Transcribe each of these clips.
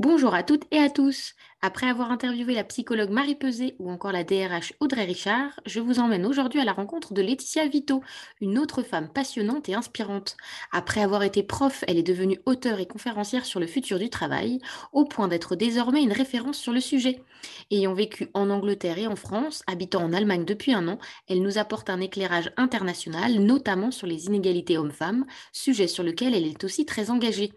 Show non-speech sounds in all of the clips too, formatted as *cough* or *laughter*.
Bonjour à toutes et à tous. Après avoir interviewé la psychologue Marie Peset ou encore la DRH Audrey Richard, je vous emmène aujourd'hui à la rencontre de Laetitia Vito, une autre femme passionnante et inspirante. Après avoir été prof, elle est devenue auteure et conférencière sur le futur du travail, au point d'être désormais une référence sur le sujet. Ayant vécu en Angleterre et en France, habitant en Allemagne depuis un an, elle nous apporte un éclairage international, notamment sur les inégalités hommes-femmes, sujet sur lequel elle est aussi très engagée.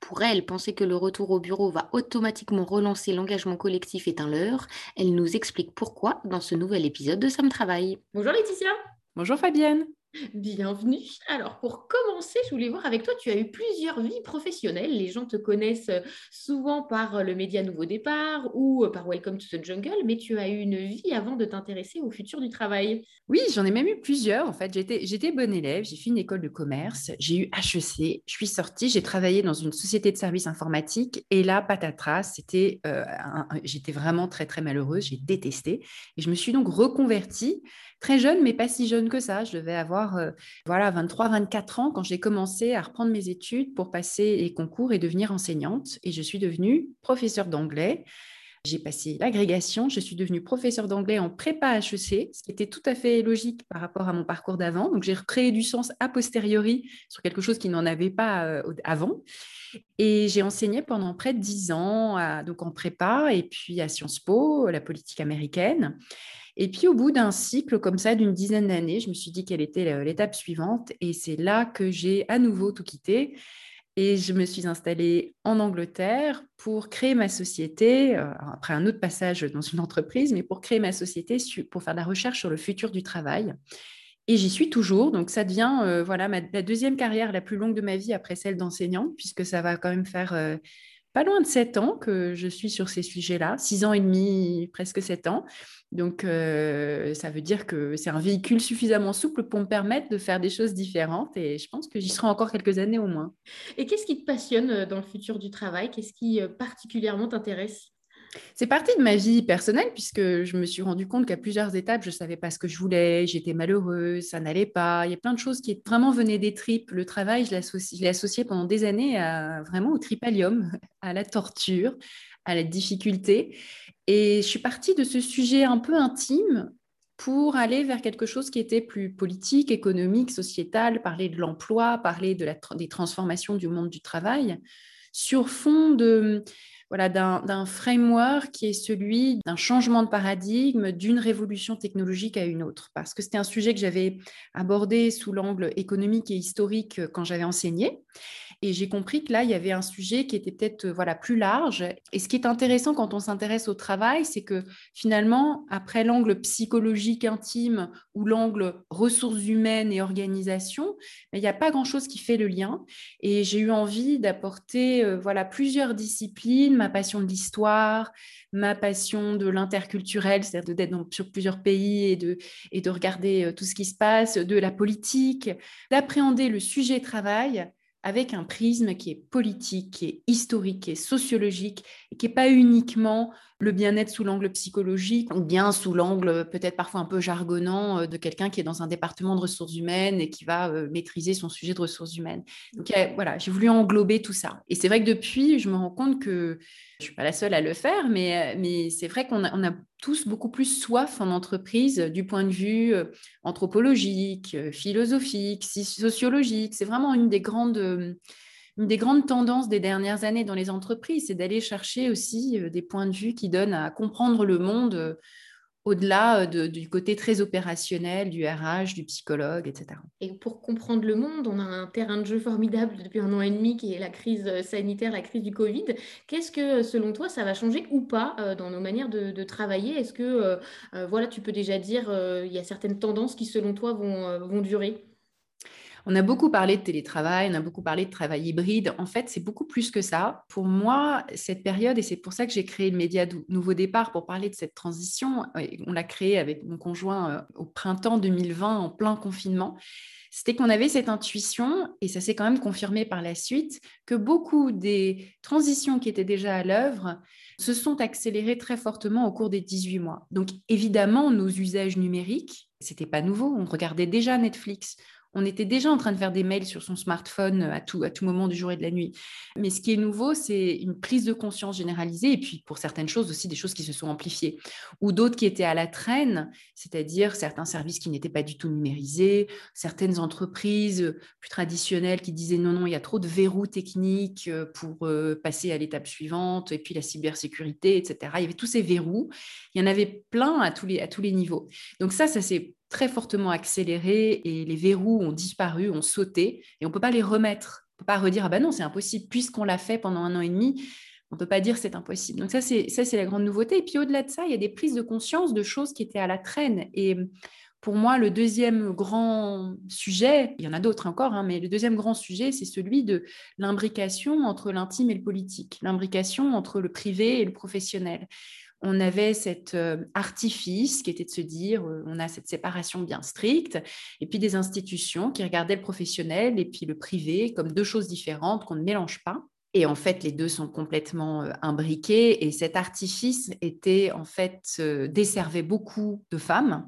Pour elle, penser que le retour au bureau va automatiquement relancer l'engagement collectif est un leurre. Elle nous explique pourquoi dans ce nouvel épisode de Somme Travail. Bonjour Laetitia Bonjour Fabienne Bienvenue. Alors, pour commencer, je voulais voir avec toi, tu as eu plusieurs vies professionnelles. Les gens te connaissent euh, souvent par euh, le média Nouveau Départ ou euh, par Welcome to the Jungle, mais tu as eu une vie avant de t'intéresser au futur du travail. Oui, j'en ai même eu plusieurs. En fait, j'étais, bonne élève, j'ai fait une école de commerce, j'ai eu HEC, je suis sortie, j'ai travaillé dans une société de services informatiques et là, patatras, c'était, j'étais vraiment très, très malheureuse, j'ai détesté. Et je me suis donc reconvertie très jeune, mais pas si jeune que ça. Je devais avoir euh, voilà, 23, 24 ans quand j'ai commencé à reprendre mes études pour passer les concours et devenir enseignante. Et je suis devenue professeure d'anglais. J'ai passé l'agrégation, je suis devenue professeure d'anglais en prépa HEC, ce qui était tout à fait logique par rapport à mon parcours d'avant. Donc j'ai recréé du sens a posteriori sur quelque chose qui n'en avait pas euh, avant. Et j'ai enseigné pendant près de dix ans, donc en prépa et puis à Sciences Po, la politique américaine. Et puis au bout d'un cycle comme ça d'une dizaine d'années, je me suis dit quelle était l'étape suivante. Et c'est là que j'ai à nouveau tout quitté. Et je me suis installée en Angleterre pour créer ma société, euh, après un autre passage dans une entreprise, mais pour créer ma société, pour faire de la recherche sur le futur du travail. Et j'y suis toujours, donc ça devient euh, voilà la deuxième carrière la plus longue de ma vie après celle d'enseignante, puisque ça va quand même faire euh, pas loin de sept ans que je suis sur ces sujets-là, six ans et demi, presque sept ans. Donc, euh, ça veut dire que c'est un véhicule suffisamment souple pour me permettre de faire des choses différentes et je pense que j'y serai encore quelques années au moins. Et qu'est-ce qui te passionne euh, dans le futur du travail? Qu'est-ce qui euh, particulièrement t'intéresse? C'est parti de ma vie personnelle puisque je me suis rendu compte qu'à plusieurs étapes, je ne savais pas ce que je voulais, j'étais malheureuse, ça n'allait pas. Il y a plein de choses qui vraiment venaient des tripes. Le travail, je l'ai associé, pendant des années à, vraiment au tripalium, *laughs* à la torture, à la difficulté. Et je suis partie de ce sujet un peu intime pour aller vers quelque chose qui était plus politique, économique, sociétal, parler de l'emploi, parler de des transformations du monde du travail, sur fond de voilà, d'un framework qui est celui d'un changement de paradigme, d'une révolution technologique à une autre. Parce que c'était un sujet que j'avais abordé sous l'angle économique et historique quand j'avais enseigné. Et j'ai compris que là, il y avait un sujet qui était peut-être voilà, plus large. Et ce qui est intéressant quand on s'intéresse au travail, c'est que finalement, après l'angle psychologique intime ou l'angle ressources humaines et organisation, il n'y a pas grand-chose qui fait le lien. Et j'ai eu envie d'apporter euh, voilà, plusieurs disciplines, ma passion de l'histoire, ma passion de l'interculturel, c'est-à-dire d'être sur plusieurs pays et de, et de regarder euh, tout ce qui se passe, de la politique, d'appréhender le sujet travail avec un prisme qui est politique, qui est historique, qui est sociologique, et qui n'est pas uniquement le bien-être sous l'angle psychologique, ou bien sous l'angle peut-être parfois un peu jargonnant euh, de quelqu'un qui est dans un département de ressources humaines et qui va euh, maîtriser son sujet de ressources humaines. Donc voilà, j'ai voulu englober tout ça. Et c'est vrai que depuis, je me rends compte que je ne suis pas la seule à le faire, mais, mais c'est vrai qu'on a, on a tous beaucoup plus soif en entreprise du point de vue euh, anthropologique, philosophique, sociologique. C'est vraiment une des grandes une des grandes tendances des dernières années dans les entreprises, c'est d'aller chercher aussi euh, des points de vue qui donnent à comprendre le monde euh, au-delà euh, du côté très opérationnel du RH, du psychologue, etc. Et pour comprendre le monde, on a un terrain de jeu formidable depuis un an et demi qui est la crise sanitaire, la crise du Covid. Qu'est-ce que, selon toi, ça va changer ou pas dans nos manières de, travailler? Est-ce que, voilà, tu peux déjà dire, il y a certaines tendances qui, selon toi, vont, vont durer? On a beaucoup parlé de télétravail, on a beaucoup parlé de travail hybride. En fait, c'est beaucoup plus que ça. Pour moi, cette période, et c'est pour ça que j'ai créé le média Nouveau Départ pour parler de cette transition, on l'a créé avec mon conjoint euh, au printemps 2020 en plein confinement, c'était qu'on avait cette intuition, et ça s'est quand même confirmé par la suite, que beaucoup des transitions qui étaient déjà à l'œuvre se sont accélérées très fortement au cours des 18 mois. Donc évidemment, nos usages numériques, c'était pas nouveau, on regardait déjà Netflix, on était déjà en train de faire des mails sur son smartphone à tout, à tout moment du jour et de la nuit. Mais ce qui est nouveau, c'est une prise de conscience généralisée et puis pour certaines choses aussi des choses qui se sont amplifiées ou d'autres qui étaient à la traîne, c'est-à-dire certains services qui n'étaient pas du tout numérisés, certaines entreprises plus traditionnelles qui disaient non, non, il y a trop de verrous techniques euh, pour euh, passer à l'étape suivante et puis la cybersécurité, etc. Il y avait tous ces verrous. Il y en avait plein à tous les, à tous les niveaux. Donc ça, ça s'est très fortement accéléré et les verrous ont disparu, ont sauté et on ne peut pas les remettre. On ne peut pas redire, ah ben non, c'est impossible, puisqu'on l'a fait pendant un an et demi, on ne peut pas dire c'est impossible. Donc ça, c'est, la grande nouveauté. Et puis au-delà de ça, il y a des prises de conscience de choses qui étaient à la traîne. Et pour moi, le deuxième grand sujet, il y en a d'autres encore, hein, mais le deuxième grand sujet, c'est celui de l'imbrication entre l'intime et le politique, l'imbrication entre le privé et le professionnel on avait cet euh, artifice qui était de se dire, euh, on a cette séparation bien stricte, et puis des institutions qui regardaient le professionnel et puis le privé comme deux choses différentes qu'on ne mélange pas. Et en fait, les deux sont complètement euh, imbriqués. Et cet artifice était en fait desservait beaucoup de femmes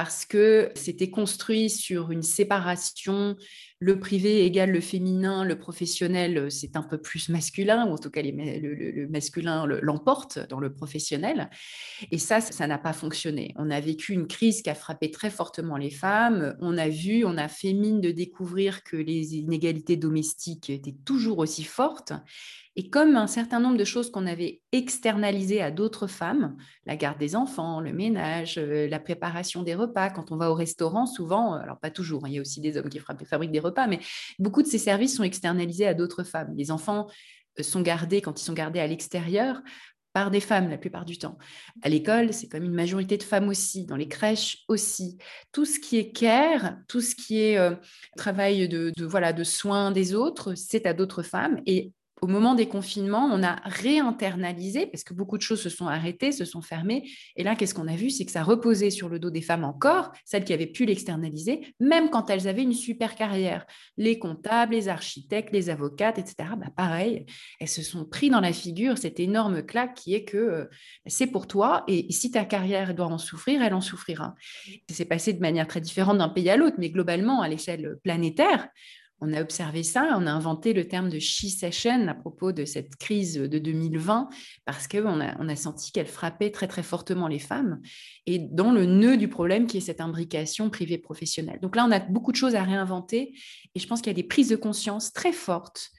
parce que c'était construit sur une séparation, le privé égale le féminin, le professionnel, c'est un peu plus masculin, ou en tout cas le, masculin l'emporte dans le professionnel. Et ça, ça n'a pas fonctionné. On a vécu une crise qui a frappé très fortement les femmes. On a vu, on a fait mine de découvrir que les inégalités domestiques étaient toujours aussi fortes et comme un certain nombre de choses qu'on avait externalisées à d'autres femmes, la garde des enfants, le ménage, euh, la préparation des repas, quand on va au restaurant, souvent, euh, alors pas toujours, hein, il y a aussi des hommes qui fabriquent des repas, mais beaucoup de ces services sont externalisés à d'autres femmes. Les enfants euh, sont gardés, quand ils sont gardés à l'extérieur, par des femmes la plupart du temps. À l'école, c'est comme une majorité de femmes aussi, dans les crèches aussi. Tout ce qui est care, tout ce qui est travail de, de, voilà, de soins des autres, c'est à d'autres femmes. Et au moment des confinements, on a réinternalisé, parce que beaucoup de choses se sont arrêtées, se sont fermées. Et là, qu'est-ce qu'on a vu? C'est que ça reposait sur le dos des femmes encore, celles qui avaient pu l'externaliser, même quand elles avaient une super carrière. Les comptables, les architectes, les avocates, etc. Bah, pareil, elles se sont pris dans la figure cette énorme claque qui est que euh, c'est pour toi, et si ta carrière doit en souffrir, elle en souffrira. Ça s'est passé de manière très différente d'un pays à l'autre, mais globalement, à l'échelle planétaire, on a observé ça, on a inventé le terme de she session à propos de cette crise de 2020 parce qu'on a, on a senti qu'elle frappait très très fortement les femmes et dans le nœud du problème qui est cette imbrication privée-professionnelle. Donc là, on a beaucoup de choses à réinventer et je pense qu'il y a des prises de conscience très fortes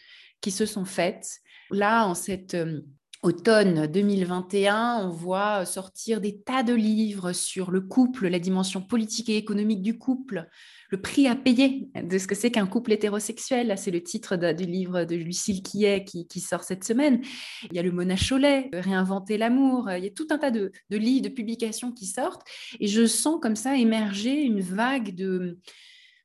qui se sont faites. Là, en cette euh, automne 2021, on voit sortir des tas de livres sur le couple, la dimension politique et économique du couple, le prix à payer de ce que c'est qu'un couple hétérosexuel. C'est le titre du livre de Lucille Quillet qui, qui, sort cette semaine. Il y a le Mona Cholet, Réinventer l'amour. Il y a tout un tas de, livres, de publications qui sortent. Et je sens comme ça émerger une vague de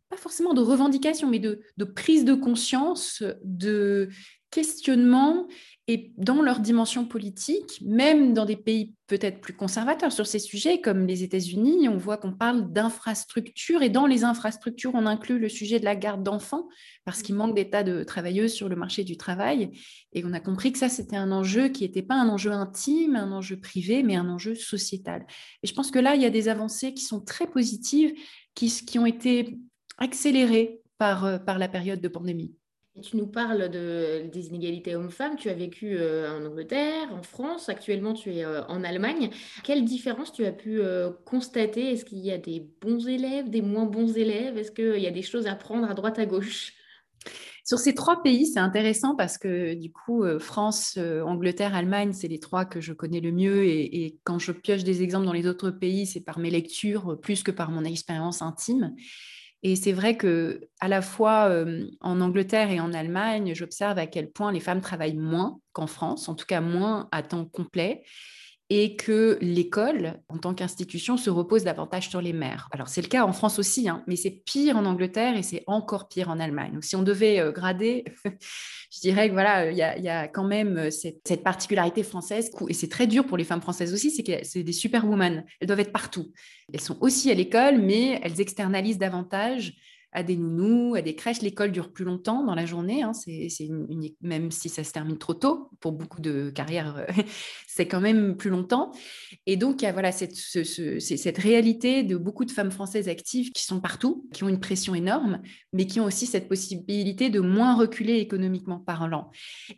pas forcément de revendication, mais de prise de conscience, de questionnement et dans leur dimension politique, même dans des pays peut-être plus conservateurs sur ces sujets, comme les États-Unis, on voit qu'on parle d'infrastructures et dans les infrastructures, on inclut le sujet de la garde d'enfants parce qu'il manque des de travailleuses sur le marché du travail. Et on a compris que ça, c'était un enjeu qui n'était pas un enjeu intime, un enjeu privé, mais un enjeu sociétal. Et je pense que là, il y a des avancées qui sont très positives, qui, ont été accélérées euh, par la période de pandémie. Tu nous parles de, des inégalités hommes-femmes. Tu as vécu euh, en Angleterre, en France. Actuellement, tu es euh, en Allemagne. Quelle différence tu as pu euh, constater? Est-ce qu'il y a des bons élèves, des moins bons élèves? Est-ce qu'il y a des choses à prendre à droite, à gauche? Sur ces trois pays, c'est intéressant parce que du coup, France, Angleterre, Allemagne, c'est les trois que je connais le mieux. Et, et, quand je pioche des exemples dans les autres pays, c'est par mes lectures plus que par mon expérience intime. Et c'est vrai que à la fois euh, en Angleterre et en Allemagne, j'observe à quel point les femmes travaillent moins qu'en France, en tout cas moins à temps complet. Et que l'école, en tant qu'institution, se repose davantage sur les mères. Alors, c'est le cas en France aussi, hein, mais c'est pire en Angleterre et c'est encore pire en Allemagne. Donc, si on devait euh, grader, *laughs* je dirais que voilà, il y, a quand même euh, cette, particularité française, et c'est très dur pour les femmes françaises aussi, c'est que c'est des superwomen. Elles doivent être partout. Elles sont aussi à l'école, mais elles externalisent davantage à des nounous, à des crèches. L'école dure plus longtemps dans la journée, hein. c'est, même si ça se termine trop tôt, pour beaucoup de carrières, euh, *laughs* c'est quand même plus longtemps. Et donc, il y a voilà, cette, cette réalité de beaucoup de femmes françaises actives qui sont partout, qui ont une pression énorme, mais qui ont aussi cette possibilité de moins reculer économiquement parlant.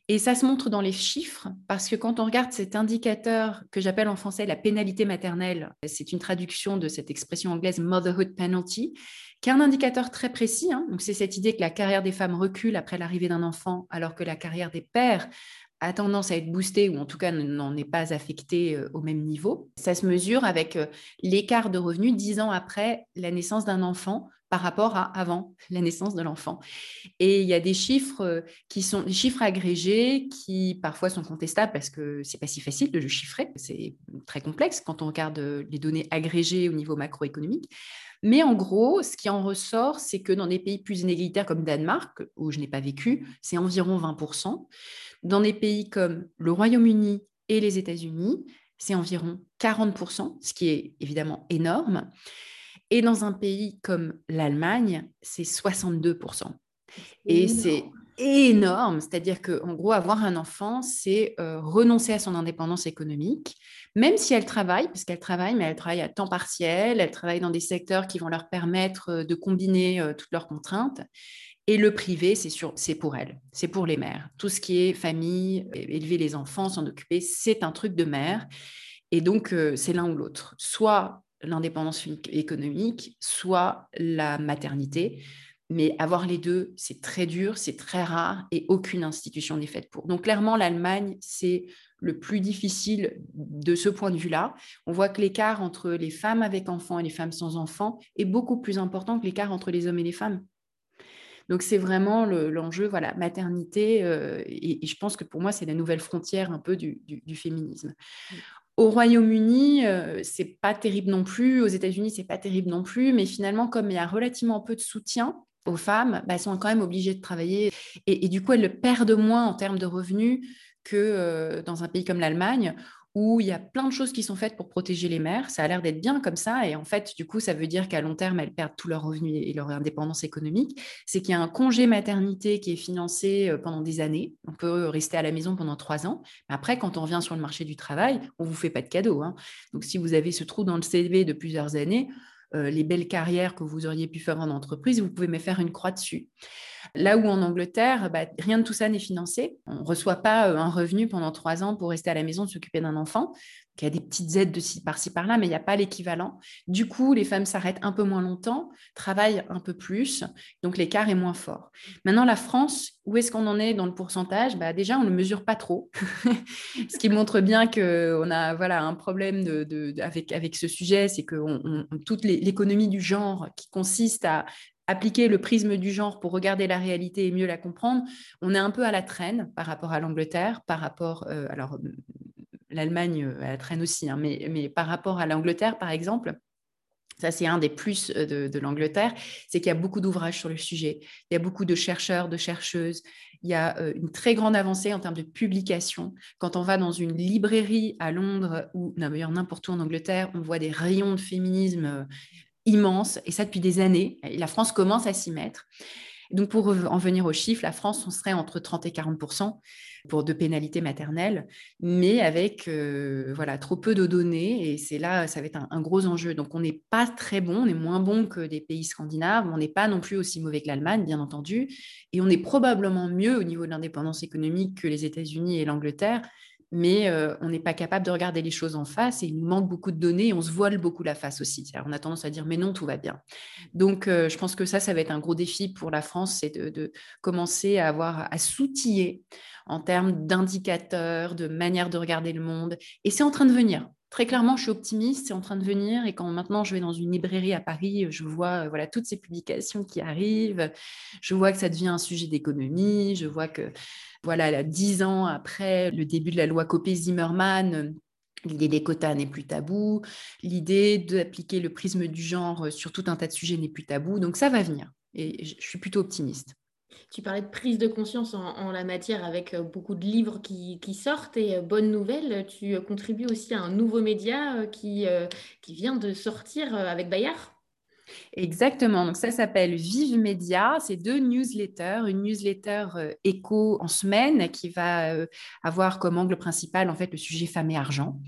Et ça se montre dans les chiffres, parce que quand on regarde cet indicateur que j'appelle en français la pénalité maternelle, c'est une traduction de cette expression anglaise motherhood penalty, un indicateur très précis. Hein. C'est cette idée que la carrière des femmes recule après l'arrivée d'un enfant, alors que la carrière des pères a tendance à être boostée ou en tout cas n'en est pas affectée euh, au même niveau. Ça se mesure avec euh, l'écart de revenus dix ans après la naissance d'un enfant par rapport à avant la naissance de l'enfant. Et il y a des chiffres euh, qui sont des chiffres agrégés qui parfois sont contestables parce que c'est pas si facile de le chiffrer, c'est très complexe quand on regarde les données agrégées au niveau macroéconomique. Mais en gros, ce qui en ressort, c'est que dans des pays plus inégalitaires comme Danemark, où je n'ai pas vécu, c'est environ 20%. Dans des pays comme le Royaume-Uni et les États-Unis, c'est environ 40%, ce qui est évidemment énorme. Et dans un pays comme l'Allemagne, c'est 62%. Et c'est énorme, c'est-à-dire qu'en gros, avoir un enfant, c'est euh, renoncer à son indépendance économique, même si elle travaille, puisqu'elle travaille, mais elle travaille à temps partiel, elle travaille dans des secteurs qui vont leur permettre euh, de combiner euh, toutes leurs contraintes. Et le privé, c'est pour elle, c'est pour les mères. Tout ce qui est famille, élever les enfants, s'en occuper, c'est un truc de mère. Et donc, c'est l'un ou l'autre. Soit l'indépendance économique, soit la maternité. Mais avoir les deux, c'est très dur, c'est très rare et aucune institution n'est faite pour. Donc clairement, l'Allemagne, c'est le plus difficile de ce point de vue-là. On voit que l'écart entre les femmes avec enfants et les femmes sans enfants est beaucoup plus important que l'écart entre les hommes et les femmes. Donc c'est vraiment l'enjeu, voilà, maternité, euh, et, je pense que pour moi, c'est la nouvelle frontière un peu du, féminisme. Au Royaume-Uni, euh, c'est pas terrible non plus. Aux États-Unis, c'est pas terrible non plus. Mais finalement, comme il y a relativement peu de soutien aux femmes, bah, elles sont quand même obligées de travailler. Et, du coup, elles le perdent moins en termes de revenus que euh, dans un pays comme l'Allemagne, où il y a plein de choses qui sont faites pour protéger les mères. Ça a l'air d'être bien comme ça. Et en fait, du coup, ça veut dire qu'à long terme, elles perdent tous leurs revenus et leur indépendance économique. C'est qu'il y a un congé maternité qui est financé euh, pendant des années. On peut rester à la maison pendant trois ans. Après, quand on revient sur le marché du travail, on ne vous fait pas de cadeau. Hein. Donc, si vous avez ce trou dans le CV de plusieurs années, euh, les belles carrières que vous auriez pu faire en entreprise, vous pouvez me faire une croix dessus. Là où en Angleterre, bah, rien de tout ça n'est financé. On ne reçoit pas euh, un revenu pendant trois ans pour rester à la maison, s'occuper d'un enfant. Y a des petites aides de par-ci par-là, mais il n'y a pas l'équivalent. Du coup, les femmes s'arrêtent un peu moins longtemps, travaillent un peu plus, donc l'écart est moins fort. Maintenant, la France, où est-ce qu'on en est dans le pourcentage? Bah, Déjà, on ne le mesure pas trop, *laughs* ce qui montre bien qu'on a voilà, un problème avec, avec ce sujet, c'est que toute l'économie du genre qui consiste à appliquer le prisme du genre pour regarder la réalité et mieux la comprendre, on est un peu à la traîne par rapport à l'Angleterre, par rapport, euh, alors l'Allemagne euh, à la traîne aussi, hein, mais, par rapport à l'Angleterre, par exemple, ça, c'est un des plus euh, de, l'Angleterre, c'est qu'il y a beaucoup d'ouvrages sur le sujet. Il y a beaucoup de chercheurs, de chercheuses. Il y a une très grande avancée en termes de publication. Quand on va dans une librairie à Londres ou d'ailleurs n'importe où en Angleterre, on voit des rayons de féminisme immense, et ça depuis des années. La France commence à s'y mettre. Donc, pour en venir aux chiffres, la France, on serait entre 30 et 40 pour de pénalités maternelles, mais avec euh, voilà trop peu de données, et c'est là, ça va être un, gros enjeu. Donc, on n'est pas très bon, on est moins bon que des pays scandinaves, on n'est pas non plus aussi mauvais que l'Allemagne, bien entendu, et on est probablement mieux au niveau de l'indépendance économique que les États-Unis et l'Angleterre, mais euh, on n'est pas capable de regarder les choses en face et il nous manque beaucoup de données et on se voile beaucoup la face aussi. On a tendance à dire mais non, tout va bien. Donc euh, je pense que ça, ça va être un gros défi pour la France, c'est de, commencer à avoir à s'outiller en termes d'indicateurs, de manière de regarder le monde. Et c'est en train de venir. Très clairement, je suis optimiste, c'est en train de venir. Et quand maintenant je vais dans une librairie à Paris, je vois euh, voilà toutes ces publications qui arrivent. Je vois que ça devient un sujet d'économie. Je vois que voilà, dix ans après le début de la loi Copé-Zimmermann, L'idée des quotas n'est plus tabou. L'idée d'appliquer le prisme du genre sur tout un tas de sujets n'est plus tabou. Donc ça va venir. Et je suis plutôt optimiste. Tu parlais de prise de conscience en, la matière avec euh, beaucoup de livres qui, sortent et euh, bonne nouvelle, tu euh, contribues aussi à un nouveau média qui, qui vient de sortir avec Bayard. Exactement. Donc ça s'appelle Vive Média. C'est deux newsletters, une newsletter euh, éco en semaine qui va euh, avoir comme angle principal en fait le sujet femmes et argent,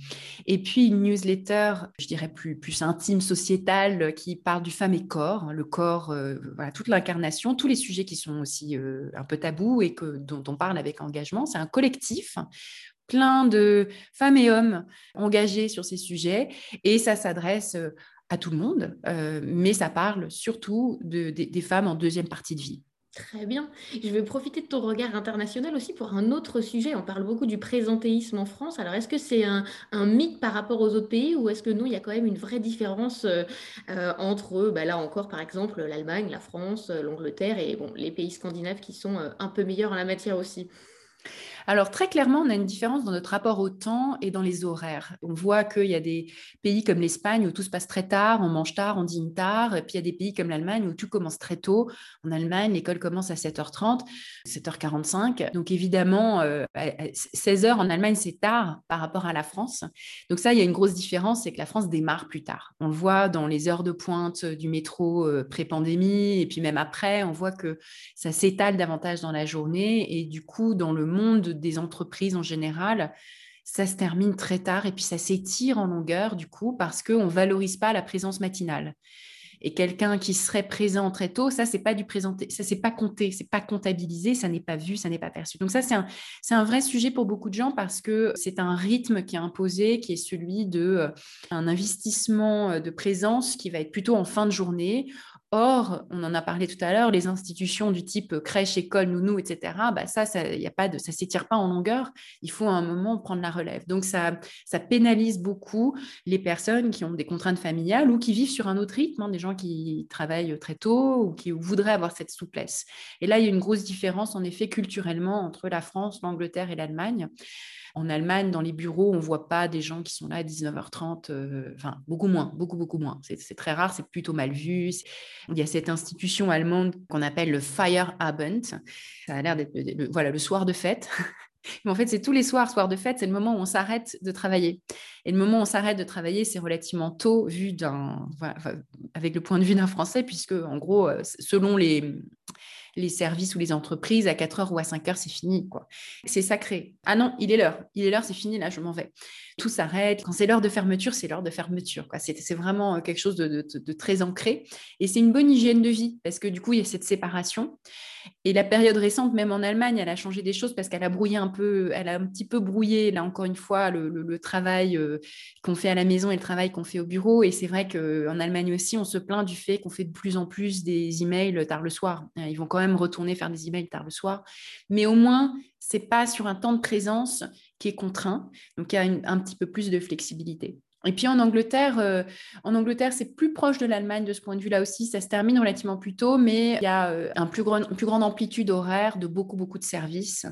et puis une newsletter, je dirais plus plus intime, sociétale, qui parle du femme et corps, hein, le corps, euh, voilà toute l'incarnation, tous les sujets qui sont aussi un peu tabous et que dont on parle avec engagement. C'est un collectif plein de femmes et hommes engagés sur ces sujets et ça s'adresse à tout le monde, euh, mais ça parle surtout de, des femmes en deuxième partie de vie. Très bien. Je vais profiter de ton regard international aussi pour un autre sujet. On parle beaucoup du présentéisme en France. Alors, est-ce que c'est un, mythe par rapport aux autres pays ou est-ce que non, il y a quand même une vraie différence euh, euh, entre, bah, là encore, par exemple, l'Allemagne, la France, l'Angleterre et les pays scandinaves qui sont un peu meilleurs en la matière aussi? Alors très clairement, on a une différence dans notre rapport au temps et dans les horaires. On voit qu'il y a des pays comme l'Espagne où tout se passe très tard, on mange tard, on dîne tard, et puis il y a des pays comme l'Allemagne où tout commence très tôt. En Allemagne, l'école commence à 7h30, 7h45. Donc évidemment, 16h euh, en Allemagne, c'est tard par rapport à la France. Donc ça, il y a une grosse différence, c'est que la France démarre plus tard. On le voit dans les heures de pointe du métro euh, pré-pandémie, et puis même après, on voit que ça s'étale davantage dans la journée, et du coup, dans le monde des entreprises en général, ça se termine très tard et puis ça s'étire en longueur du coup parce qu'on ne valorise pas la présence matinale. Et quelqu'un qui serait présent très tôt, ça c'est pas du présenté, ça c'est pas compté, c'est pas comptabilisé, ça n'est pas vu, ça n'est pas perçu. Donc ça c'est un, un vrai sujet pour beaucoup de gens parce que c'est un rythme qui est imposé, qui est celui de euh, un investissement euh, de présence qui va être plutôt en fin de journée Or, on en a parlé tout à l'heure, les institutions du type crèche, école, nounou, etc., bah ça, ça y a pas de, ça s'étire pas en longueur. Il faut à un moment prendre la relève. Donc, ça, ça pénalise beaucoup les personnes qui ont des contraintes familiales ou qui vivent sur un autre rythme, hein, des gens qui travaillent très tôt ou qui voudraient avoir cette souplesse. Et là, il y a une grosse différence, en effet, culturellement entre la France, l'Angleterre et l'Allemagne. En Allemagne, dans les bureaux, on ne voit pas des gens qui sont là à 19h30, euh, enfin, beaucoup moins, beaucoup, beaucoup moins. C'est très rare, c'est plutôt mal vu. Il y a cette institution allemande qu'on appelle le Feierabend. Ça a l'air d'être voilà, le soir de fête. *laughs* Mais en fait, c'est tous les soirs, soir de fête, c'est le moment où on s'arrête de travailler. Et le moment où on s'arrête de travailler, c'est relativement tôt, vu d'un, avec le point de vue d'un Français, puisque en gros, euh, selon les, les services ou les entreprises, à 4 heures ou à 5 heures, c'est fini. quoi. C'est sacré. Ah non, il est l'heure. Il est l'heure, c'est fini, là, je m'en vais. Tout s'arrête. Quand c'est l'heure de fermeture, c'est l'heure de fermeture. C'est vraiment euh, quelque chose de, très ancré. Et c'est une bonne hygiène de vie, parce que du coup, il y a cette séparation. Et la période récente, même en Allemagne, elle a changé des choses parce qu'elle a brouillé un peu, elle a un petit peu brouillé, là encore une fois, le, travail euh, qu'on fait à la maison et le travail qu'on fait au bureau. Et c'est vrai qu'en Allemagne aussi, on se plaint du fait qu'on fait de plus en plus des emails tard le soir. Ils vont quand même retourner faire des emails tard le soir. Mais au moins, c'est pas sur un temps de présence qui est contraint. Donc, il y a un petit peu plus de flexibilité. Et puis en Angleterre, euh, en Angleterre, c'est plus proche de l'Allemagne de ce point de vue-là aussi. Ça se termine relativement plus tôt, mais il y a euh, un plus une plus grande amplitude horaire de beaucoup beaucoup de services.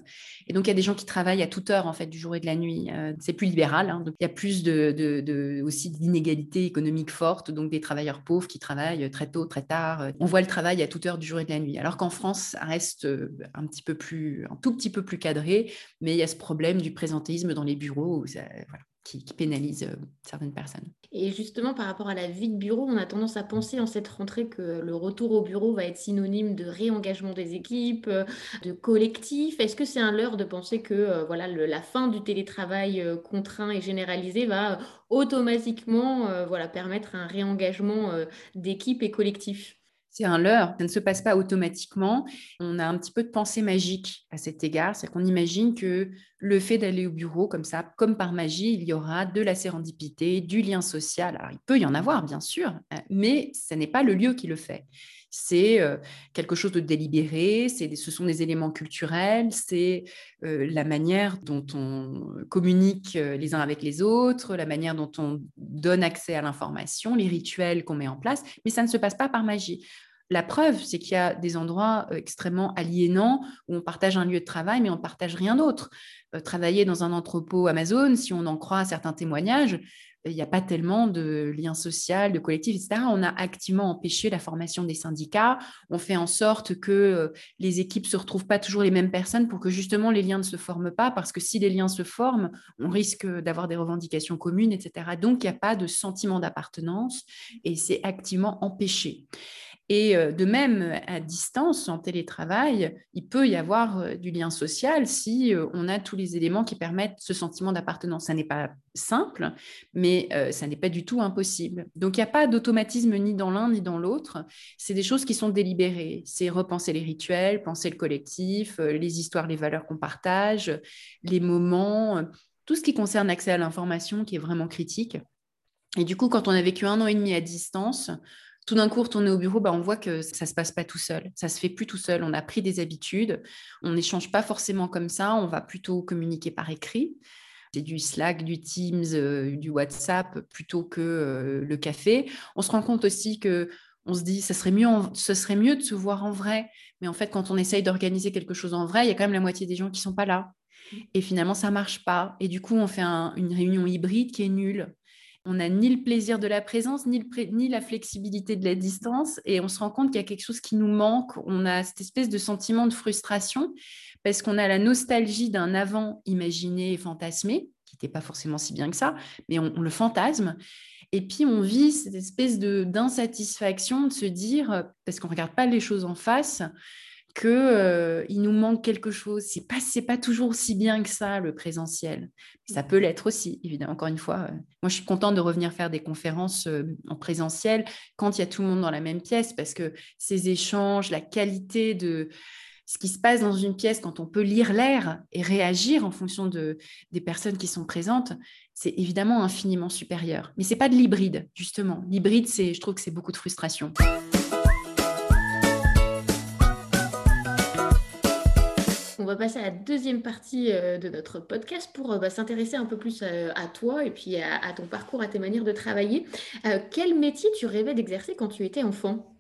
Et donc il y a des gens qui travaillent à toute heure en fait du jour et de la nuit. Euh, c'est plus libéral. Hein. donc il y a plus aussi d'inégalités économiques fortes. Donc des travailleurs pauvres qui travaillent très tôt, très tard. On voit le travail à toute heure du jour et de la nuit. Alors qu'en France, ça reste un petit peu plus, un tout petit peu plus cadré, mais il y a ce problème du présentéisme dans les bureaux. Voilà qui, pénalise euh, certaines personnes. Et justement, par rapport à la vie de bureau, on a tendance à penser en cette rentrée que le retour au bureau va être synonyme de réengagement des équipes, euh, de collectif. Est-ce que c'est un leurre de penser que euh, voilà, la fin du télétravail contraint et généralisé va automatiquement voilà, permettre un réengagement d'équipes et collectifs c'est un leurre, ça ne se passe pas automatiquement. On a un petit peu de pensée magique à cet égard, c'est qu'on imagine que le fait d'aller au bureau comme ça, comme par magie, il y aura de la sérendipité, du lien social. Alors il peut y en avoir, bien sûr, hein, mais ce n'est pas le lieu qui le fait. C'est euh, quelque chose de délibéré, ce sont des éléments culturels, c'est euh, la manière dont on communique euh, les uns avec les autres, la manière dont on donne accès à l'information, les rituels qu'on met en place, mais ça ne se passe pas par magie. La preuve, c'est qu'il y a des endroits extrêmement aliénants où on partage un lieu de travail, mais on ne partage rien d'autre. travailler dans un entrepôt Amazon, si on en croit certains témoignages, il n'y a pas tellement de liens sociaux, de collectifs, etc. On a activement empêché la formation des syndicats. On fait en sorte que euh, les équipes ne se retrouvent pas toujours les mêmes personnes pour que justement les liens ne se forment pas, parce que si les liens se forment, on risque d'avoir des revendications communes, etc. Donc, il n'y a pas de sentiment d'appartenance et c'est activement empêché. Et euh, de même, à distance, en télétravail, il peut y avoir euh, du lien social si euh, on a tous les éléments qui permettent ce sentiment d'appartenance. Ça n'est pas simple, mais ça n'est pas du tout impossible. Donc, il n'y a pas d'automatisme ni dans l'un ni dans l'autre. C'est des choses qui sont délibérées. C'est repenser les rituels, penser le collectif, les histoires, les valeurs qu'on partage, les moments, tout ce qui concerne l'accès à l'information qui est vraiment critique. Et du coup, quand on a vécu un an et demi à distance, tout d'un coup, retourner au bureau, bah, on voit que ça ne se passe pas tout seul. Ça se fait plus tout seul. On a pris des habitudes. On n'échange pas forcément comme ça. On va plutôt communiquer par écrit. C'est du Slack, du Teams, euh, du WhatsApp plutôt que euh, le café. On se rend compte aussi que on se dit, ça serait mieux, ce serait mieux de se voir en vrai. Mais en fait, quand on essaye d'organiser quelque chose en vrai, il y a quand même la moitié des gens qui sont pas là. Et finalement, ça marche pas. Et du coup, on fait une réunion hybride qui est nulle on n'a ni le plaisir de la présence, ni, la flexibilité de la distance, et on se rend compte qu'il y a quelque chose qui nous manque. On a cette espèce de sentiment de frustration parce qu'on a la nostalgie d'un avant imaginé et fantasmé, qui n'était pas forcément si bien que ça, mais on, le fantasme. Et puis on vit cette espèce d'insatisfaction de se dire, parce qu'on ne regarde pas les choses en face, qu'il euh, nous manque quelque chose. C'est pas pas toujours aussi bien que ça le présentiel. Ça peut l'être aussi, évidemment. Encore une fois, euh, moi je suis contente de revenir faire des conférences euh, en présentiel quand il y a tout le monde dans la même pièce parce que ces échanges, la qualité de ce qui se passe dans une pièce quand on peut lire l'air et réagir en fonction de, des personnes qui sont présentes, c'est évidemment infiniment supérieur. Mais c'est pas de l'hybride, justement. L'hybride, c'est, je trouve que c'est beaucoup de frustration. Va passer à la deuxième partie euh, de notre podcast pour euh, bah, s'intéresser un peu plus euh, à, toi et puis à, ton parcours, à tes manières de travailler. quel métier tu rêvais d'exercer quand tu étais enfant?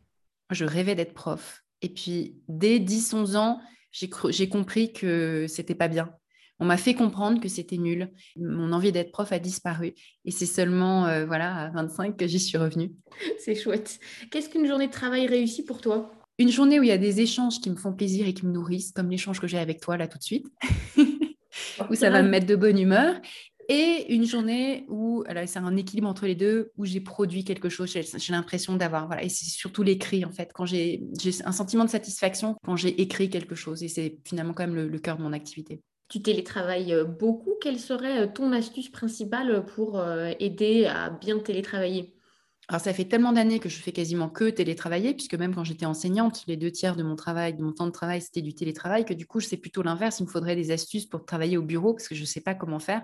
Je rêvais d'être prof. Et puis, dès 10-11 ans, j'ai compris que c'était pas bien. On m'a fait comprendre que c'était nul. Mon envie d'être prof a disparu. Et c'est seulement voilà, à 25 que j'y suis revenue. *laughs* C'est chouette. Qu'est-ce qu'une journée de travail réussie pour toi? Une journée où il y a des échanges qui me font plaisir et qui me nourrissent, comme l'échange que j'ai avec toi là tout de suite, *laughs* où ça va me mettre de bonne humeur. Et une journée où, c'est un équilibre entre les deux, où j'ai produit quelque chose, j'ai l'impression d'avoir, voilà, et c'est surtout l'écrit en fait, quand j'ai un sentiment de satisfaction quand j'ai écrit quelque chose, et c'est finalement quand même le, cœur de mon activité. Tu télétravailles euh, beaucoup. Quelle serait euh, ton astuce principale pour euh, aider à bien télétravailler? Alors, ça fait tellement d'années que je fais quasiment que télétravailler, puisque même quand j'étais enseignante, les deux tiers de mon travail, de mon temps de travail, c'était du télétravail, que du coup, c'est plutôt l'inverse. Il me faudrait des astuces pour travailler au bureau, parce que je ne sais pas comment faire.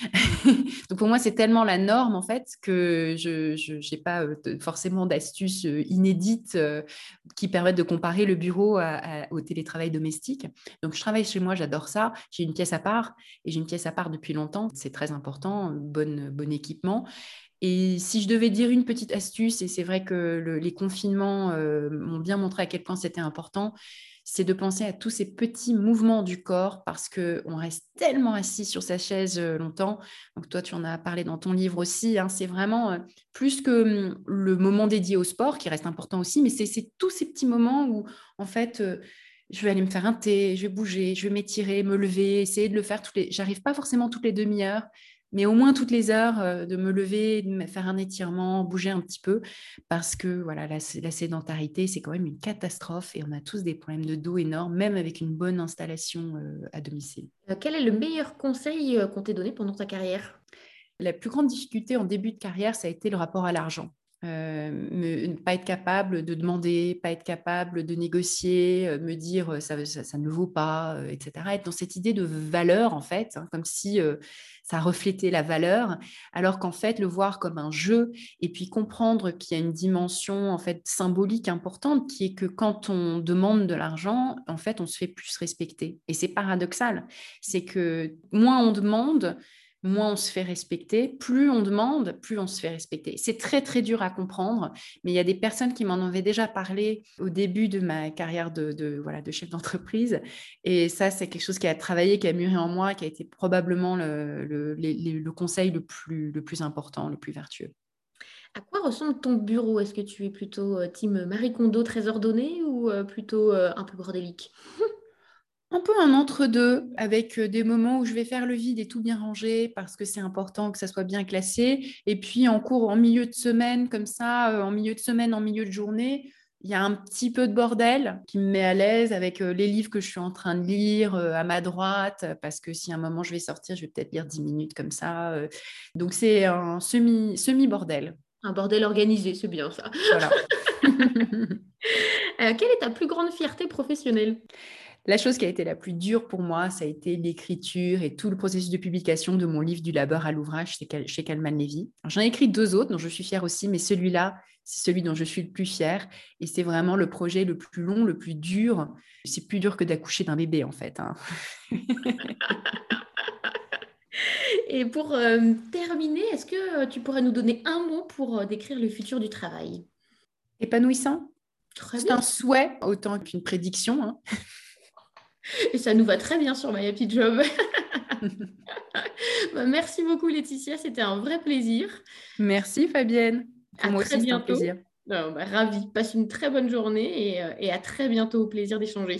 *laughs* Donc, pour moi, c'est tellement la norme, en fait, que je n'ai pas euh, forcément d'astuces euh, inédites euh, qui permettent de comparer le bureau au télétravail domestique. Donc, je travaille chez moi, j'adore ça. J'ai une pièce à part, et j'ai une pièce à part depuis longtemps. C'est très important, bon, bon équipement. Et si je devais dire une petite astuce, et c'est vrai que les confinements euh, m'ont bien montré à quel point c'était important, c'est de penser à tous ces petits mouvements du corps parce qu'on reste tellement assis sur sa chaise euh, longtemps. Donc toi, tu en as parlé dans ton livre aussi. Hein, c'est vraiment euh, plus que hum, le moment dédié au sport qui reste important aussi, mais c'est tous ces petits moments où en fait je vais aller me faire un thé, je vais bouger, je vais m'étirer, me lever, essayer de le faire toutes les. J'arrive pas forcément toutes les demi-heures, mais au moins toutes les heures euh, de me lever, de me faire un étirement, bouger un petit peu, parce que voilà, la, sédentarité, c'est quand même une catastrophe et on a tous des problèmes de dos énormes, même avec une bonne installation euh, à domicile. Euh, quel est le meilleur conseil qu'on t'ait donné pendant ta carrière? La plus grande difficulté en début de carrière, ça a été le rapport à l'argent. Euh, pas être capable de demander, pas être capable de négocier, euh, me dire euh, ça, ne vaut pas, etc. Être dans cette idée de valeur, en fait, hein, comme si ça reflétait la valeur, alors qu'en fait, le voir comme un jeu et puis comprendre qu'il y a une dimension en fait symbolique importante qui est que quand on demande de l'argent, en fait, on se fait plus respecter. Et c'est paradoxal. C'est que moins on demande, moins on se fait respecter. Plus on demande, plus on se fait respecter. C'est très, très dur à comprendre, mais il y a des personnes qui m'en avaient déjà parlé au début de ma carrière de, voilà, de chef d'entreprise. Et ça, c'est quelque chose qui a travaillé, qui a mûri en moi, qui a été probablement le, le, conseil le plus, le plus important, le plus vertueux. À quoi ressemble ton bureau? Est-ce que tu es plutôt euh, team Marie Kondo très ordonné ou euh, plutôt euh, un peu bordélique? *laughs* un peu un entre-deux, avec des moments où je vais faire le vide et tout bien ranger parce que c'est important que ça soit bien classé. Et puis en cours, en milieu de semaine, comme ça, en milieu de semaine, en milieu de journée, il y a un petit peu de bordel qui me met à l'aise avec les livres que je suis en train de lire à ma droite, parce que si à un moment je vais sortir, je vais peut-être lire 10 minutes comme ça. Donc c'est un semi-bordel. un bordel organisé, c'est bien ça. Voilà. *laughs* quelle est ta plus grande fierté professionnelle? La chose qui a été la plus dure pour moi, ça a été l'écriture et tout le processus de publication de mon livre du labeur à l'ouvrage chez Calman Levy. J'en ai écrit deux autres dont je suis fière aussi, mais celui-là, c'est celui dont je suis le plus fière. Et c'est vraiment le projet le plus long, le plus dur. C'est plus dur que d'accoucher d'un bébé, en fait. Hein. *laughs* Et pour euh, terminer, est-ce que tu pourrais nous donner un mot pour euh, décrire le futur du travail? Épanouissant? C'est un souhait autant qu'une prédiction. Hein. *laughs* Et ça nous va très bien sur My Happy Job. Bah, merci beaucoup Laetitia, c'était un vrai plaisir. Merci Fabienne. à moi très aussi, bientôt. Un plaisir. Bah, ravi. Passe une très bonne journée et, euh, et à très bientôt. Au plaisir d'échanger.